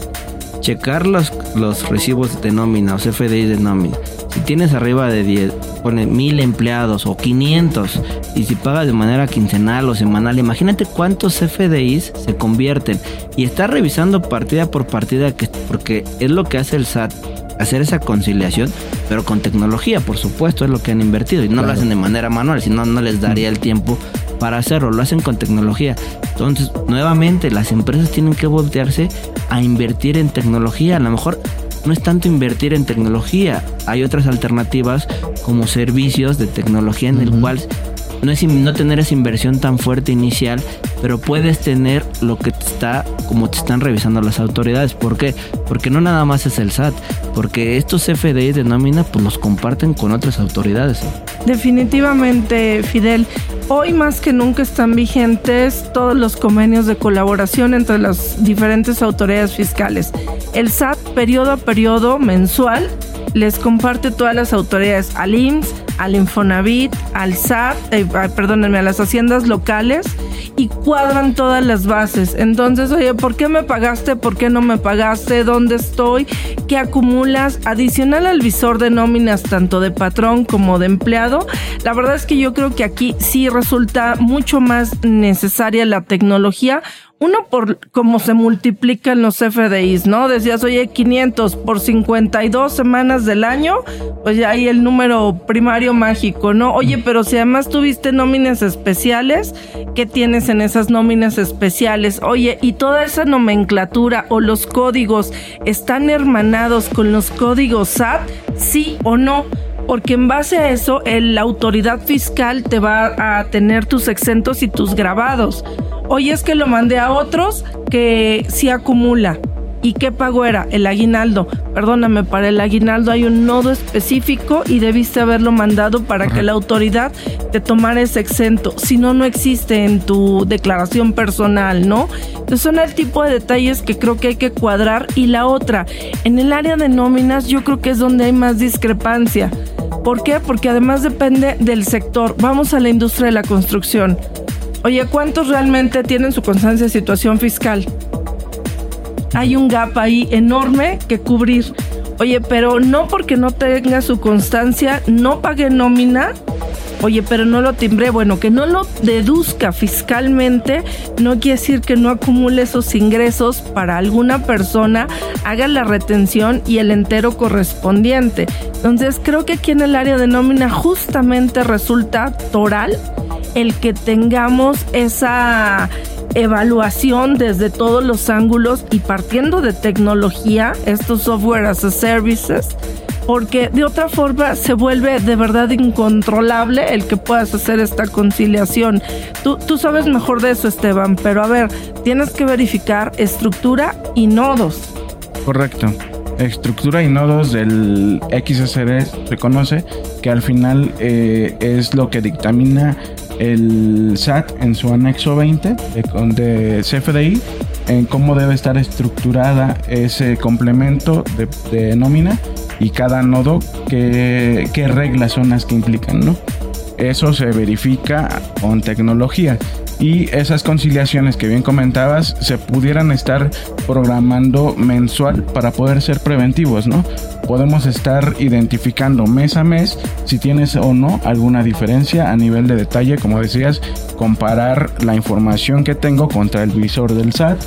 checar los, los recibos de nómina o CFDI de nómina. Si tienes arriba de 10, pone mil empleados o 500 y si pagas de manera quincenal o semanal, imagínate cuántos CFDIs se convierten y está revisando partida por partida que, porque es lo que hace el SAT hacer esa conciliación, pero con tecnología, por supuesto, es lo que han invertido. Y no lo hacen de manera manual, si no, no les daría el tiempo para hacerlo, lo hacen con tecnología. Entonces, nuevamente, las empresas tienen que voltearse a invertir en tecnología. A lo mejor no es tanto invertir en tecnología, hay otras alternativas como servicios de tecnología en el cual no es no tener esa inversión tan fuerte inicial, pero puedes tener lo que te está, como te están revisando las autoridades. ¿Por qué? Porque no nada más es el SAT, porque estos FDI de nómina pues los comparten con otras autoridades. Definitivamente, Fidel. Hoy más que nunca están vigentes todos los convenios de colaboración entre las diferentes autoridades fiscales. El SAT, periodo a periodo mensual, les comparte todas las autoridades al IMSS, al Infonavit, al SAT, eh, perdónenme, a las haciendas locales y cuadran todas las bases. Entonces, oye, ¿por qué me pagaste? ¿Por qué no me pagaste? ¿Dónde estoy? ¿Qué acumulas? Adicional al visor de nóminas, tanto de patrón como de empleado, la verdad es que yo creo que aquí sí resulta mucho más necesaria la tecnología uno por cómo se multiplican los FDIs, ¿no? Decías, oye, 500 por 52 semanas del año, pues ya hay el número primario mágico, ¿no? Oye, pero si además tuviste nóminas especiales, ¿qué tienes en esas nóminas especiales? Oye, y toda esa nomenclatura o los códigos están hermanados con los códigos SAT, sí o no porque en base a eso la autoridad fiscal te va a tener tus exentos y tus grabados. Oye, es que lo mandé a otros que sí acumula. ¿Y qué pago era? El aguinaldo. Perdóname, para el aguinaldo hay un nodo específico y debiste haberlo mandado para que la autoridad te tomara ese exento. Si no, no existe en tu declaración personal, ¿no? Entonces son el tipo de detalles que creo que hay que cuadrar. Y la otra, en el área de nóminas yo creo que es donde hay más discrepancia. ¿Por qué? Porque además depende del sector. Vamos a la industria de la construcción. Oye, ¿cuántos realmente tienen su constancia de situación fiscal? Hay un gap ahí enorme que cubrir. Oye, pero no porque no tenga su constancia, no pague nómina, Oye, pero no lo timbré. Bueno, que no lo deduzca fiscalmente no quiere decir que no acumule esos ingresos para alguna persona, haga la retención y el entero correspondiente. Entonces, creo que aquí en el área de nómina justamente resulta toral el que tengamos esa evaluación desde todos los ángulos y partiendo de tecnología, estos software as a services porque de otra forma se vuelve de verdad incontrolable el que puedas hacer esta conciliación. Tú, tú sabes mejor de eso, Esteban, pero a ver, tienes que verificar estructura y nodos. Correcto. Estructura y nodos del XSD se conoce que al final eh, es lo que dictamina el SAT en su anexo 20 de, CFDI en cómo debe estar estructurada ese complemento de, de nómina y cada nodo qué, qué reglas son las que implican, ¿no? Eso se verifica con tecnología y esas conciliaciones que bien comentabas se pudieran estar programando mensual para poder ser preventivos, ¿no? Podemos estar identificando mes a mes si tienes o no alguna diferencia a nivel de detalle, como decías, comparar la información que tengo contra el visor del SAT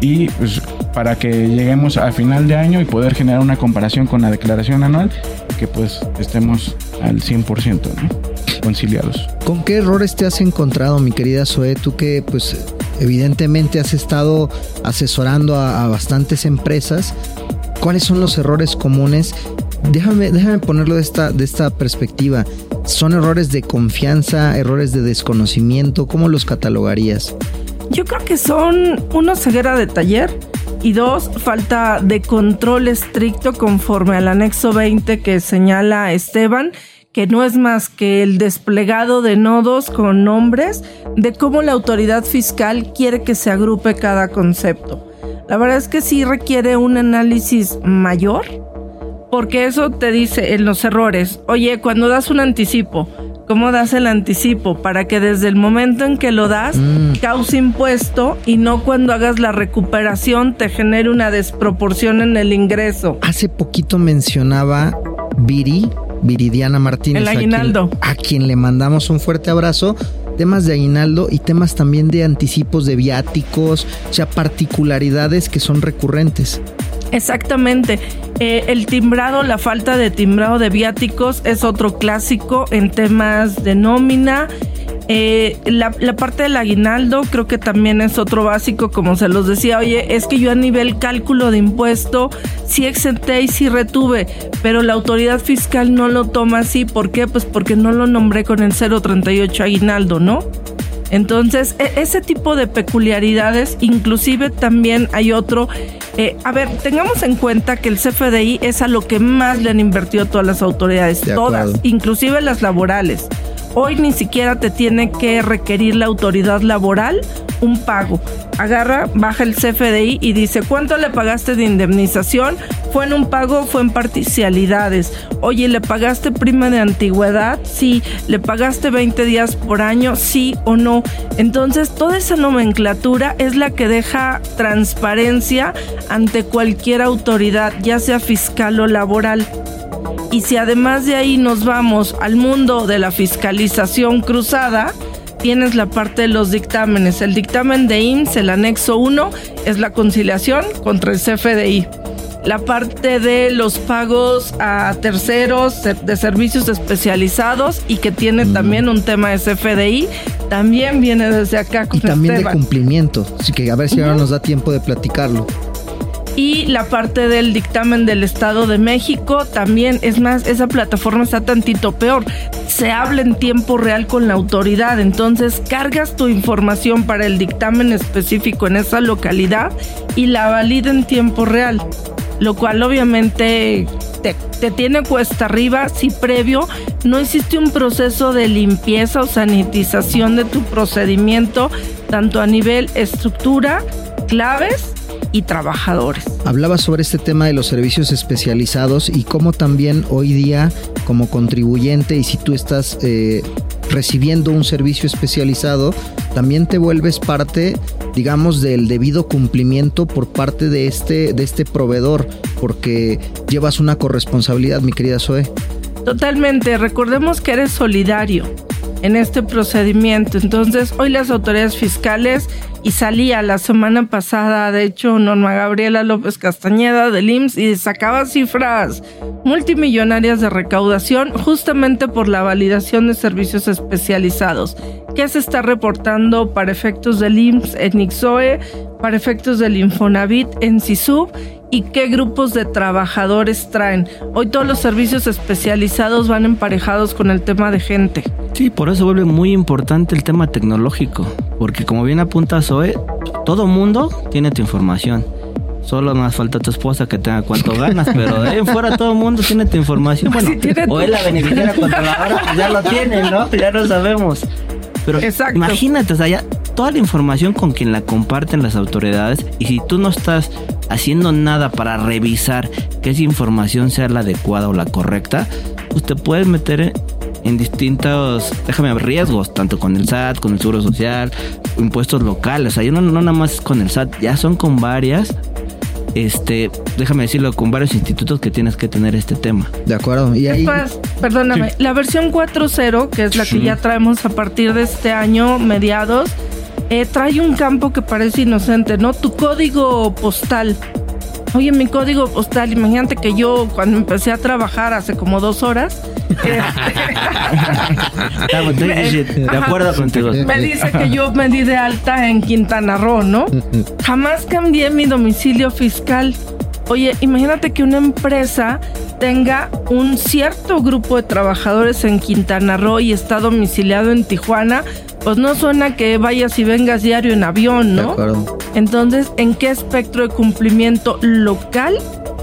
y pues, para que lleguemos a final de año y poder generar una comparación con la declaración anual que pues estemos al 100% ¿no? ¿Con qué errores te has encontrado, mi querida Zoe? Tú que pues evidentemente has estado asesorando a, a bastantes empresas. ¿Cuáles son los errores comunes? Déjame, déjame ponerlo de esta, de esta perspectiva. ¿Son errores de confianza, errores de desconocimiento? ¿Cómo los catalogarías? Yo creo que son uno ceguera de taller y dos falta de control estricto conforme al anexo 20 que señala Esteban que no es más que el desplegado de nodos con nombres de cómo la autoridad fiscal quiere que se agrupe cada concepto. La verdad es que sí requiere un análisis mayor, porque eso te dice en los errores, oye, cuando das un anticipo, ¿cómo das el anticipo? Para que desde el momento en que lo das, Mm. cause impuesto y no cuando hagas la recuperación te genere una desproporción en el ingreso. Hace poquito mencionaba Viri, Viridiana Martínez. El a quien-. A quien, le mandamos un fuerte abrazo. Temas de aguinaldo y temas también de anticipos de viáticos, o sea, particularidades que son recurrentes. Exactamente. Eh, el timbrado, la falta de timbrado de viáticos es otro clásico en temas de nómina. Eh, la, la parte del aguinaldo creo que también es otro básico, como se los decía, oye, es que yo a nivel cálculo de impuesto sí exenté y sí retuve, pero la autoridad fiscal no lo toma así. ¿Por qué? Pues porque no lo nombré con el 038 aguinaldo, ¿no? Entonces, e- ese tipo de peculiaridades, inclusive también hay otro, eh, a ver, tengamos en cuenta que el CFDI es a lo que más le han invertido todas las autoridades, De todas, inclusive las laborales. Hoy ni siquiera te tiene que requerir la autoridad laboral un pago. Agarra, baja el CFDI y dice, ¿cuánto le pagaste de indemnización? ¿Fue en un pago? ¿Fue en parcialidades? Oye, ¿le pagaste prima de antigüedad? Sí. ¿Le pagaste 20 días por año? Sí o no. Entonces, toda esa nomenclatura es la que deja transparencia ante cualquier autoridad, ya sea fiscal o laboral. Y si además de ahí nos vamos al mundo de la fiscalización cruzada, tienes la parte de los dictámenes. El dictamen de IMSS, el anexo 1, es la conciliación contra el CFDI. La parte de los pagos a terceros de servicios especializados y que tiene también un tema de CFDI, también viene desde acá con Y también de cumplimiento. Así que a ver si ahora nos da tiempo de platicarlo. Y la parte del dictamen del Estado de México también es más esa plataforma está tantito peor. Se habla en tiempo real con la autoridad entonces cargas tu información para el dictamen específico en esa localidad y la valida en tiempo real lo cual obviamente te, te tiene cuesta arriba si previo no hiciste un proceso de limpieza o sanitización de tu procedimiento tanto a nivel estructura claves y trabajadores. Hablaba sobre este tema de los servicios especializados y cómo también hoy día como contribuyente y si tú estás eh, recibiendo un servicio especializado, también te vuelves parte, digamos, del debido cumplimiento por parte de este, de este proveedor, porque llevas una corresponsabilidad, mi querida Zoe. Totalmente, recordemos que eres solidario en este procedimiento. Entonces, hoy las autoridades fiscales y salía la semana pasada, de hecho, Norma Gabriela López Castañeda del IMSS y sacaba cifras multimillonarias de recaudación justamente por la validación de servicios especializados. ¿Qué se está reportando para efectos del IMSS en IXOE, para efectos del Infonavit en CISUB y qué grupos de trabajadores traen? Hoy todos los servicios especializados van emparejados con el tema de gente. Sí, por eso vuelve muy importante el tema tecnológico, porque como bien apunta Zoe, todo mundo tiene tu información. Solo más falta tu esposa que tenga cuánto ganas, pero de ahí fuera todo el mundo tiene tu información. Bueno, o es la beneficiaria controladora, pues ya lo tiene, ¿no? Ya lo sabemos. Pero imagínate, o sea, ya toda la información con quien la comparten las autoridades y si tú no estás haciendo nada para revisar que esa información sea la adecuada o la correcta, pues te puedes meter en, en distintos, déjame ver, riesgos, tanto con el SAT, con el Seguro Social, impuestos locales, o sea, yo no, no nada más con el SAT, ya son con varias, este, déjame decirlo, con varios institutos que tienes que tener este tema. De acuerdo, y Es más, perdóname, la versión 4.0, que es la que Sí. ya traemos a partir de este año, mediados, eh, trae un campo que parece inocente, ¿no? Tu código postal. Oye, mi código postal, imagínate que yo cuando empecé a trabajar hace como dos horas, de acuerdo contigo. me dice que yo me di de alta en Quintana Roo, ¿no? Jamás cambié mi domicilio fiscal. Oye, imagínate que una empresa tenga un cierto grupo de trabajadores en Quintana Roo y está domiciliado en Tijuana, pues no suena que vayas y vengas diario en avión, ¿no? De acuerdo. Entonces, ¿en qué espectro de cumplimiento local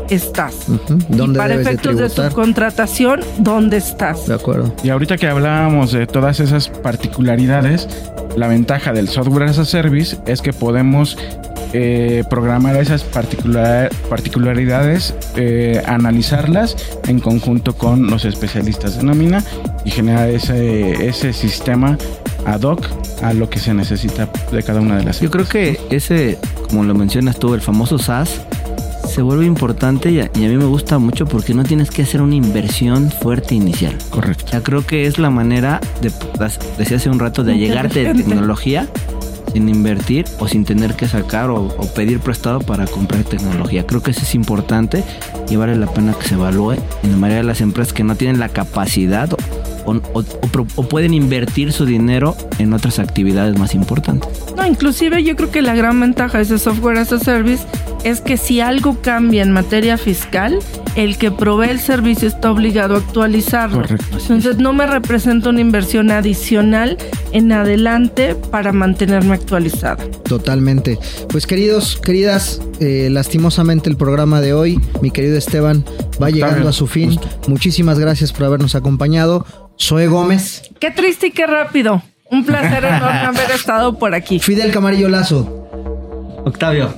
estás? ¿Dónde y para debes de efectos de, tributar? subcontratación, ¿dónde estás? De acuerdo. Y ahorita que hablábamos de todas esas particularidades, la ventaja del software as a service es que podemos eh, programar esas particular- particularidades, eh, analizarlas en conjunto con los especialistas de nómina y generar ese, ese sistema ad hoc a lo que se necesita de cada una de las Yo creo que ese, como lo mencionas tú, el famoso SaaS, se vuelve importante y a, y a mí me gusta mucho porque no tienes que hacer una inversión fuerte inicial. Correcto. O sea, creo que es la manera, de, decía hace un rato, de llegarte de tecnología sin invertir o sin tener que sacar o, pedir prestado para comprar tecnología. Creo que eso es importante y vale la pena que se evalúe en la mayoría de las empresas que no tienen la capacidad o pueden invertir su dinero en otras actividades más importantes. No, inclusive yo creo que la gran ventaja de ese software as a service es que si algo cambia en materia fiscal, el que provee el servicio está obligado a actualizarlo. Entonces no me representa una inversión adicional en adelante para mantenerme actualizada. Totalmente. Pues queridos, queridas, eh, lastimosamente el programa de hoy, mi querido Esteban, va llegando a su fin. Muchísimas gracias por habernos acompañado. Zoe Gómez. Qué triste y qué rápido. Un placer (laughs) enorme haber estado por aquí. Fidel Camarillo Lazo. Octavio,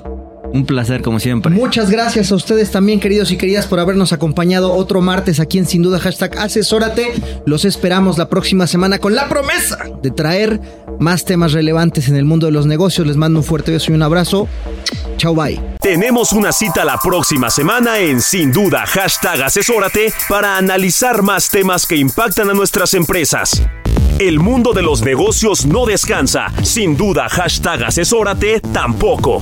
un placer como siempre. Muchas gracias a ustedes también, queridos y queridas, por habernos acompañado otro martes aquí en Sin Duda Hashtag Asesórate. Los esperamos la próxima semana con la promesa de traer más temas relevantes en el mundo de los negocios. Les mando un fuerte beso y un abrazo. Chao, bye. Tenemos una cita la próxima semana en Sin Duda Hashtag Asesórate para analizar más temas que impactan a nuestras empresas. El mundo de los negocios no descansa. Sin duda Hashtag Asesórate tampoco.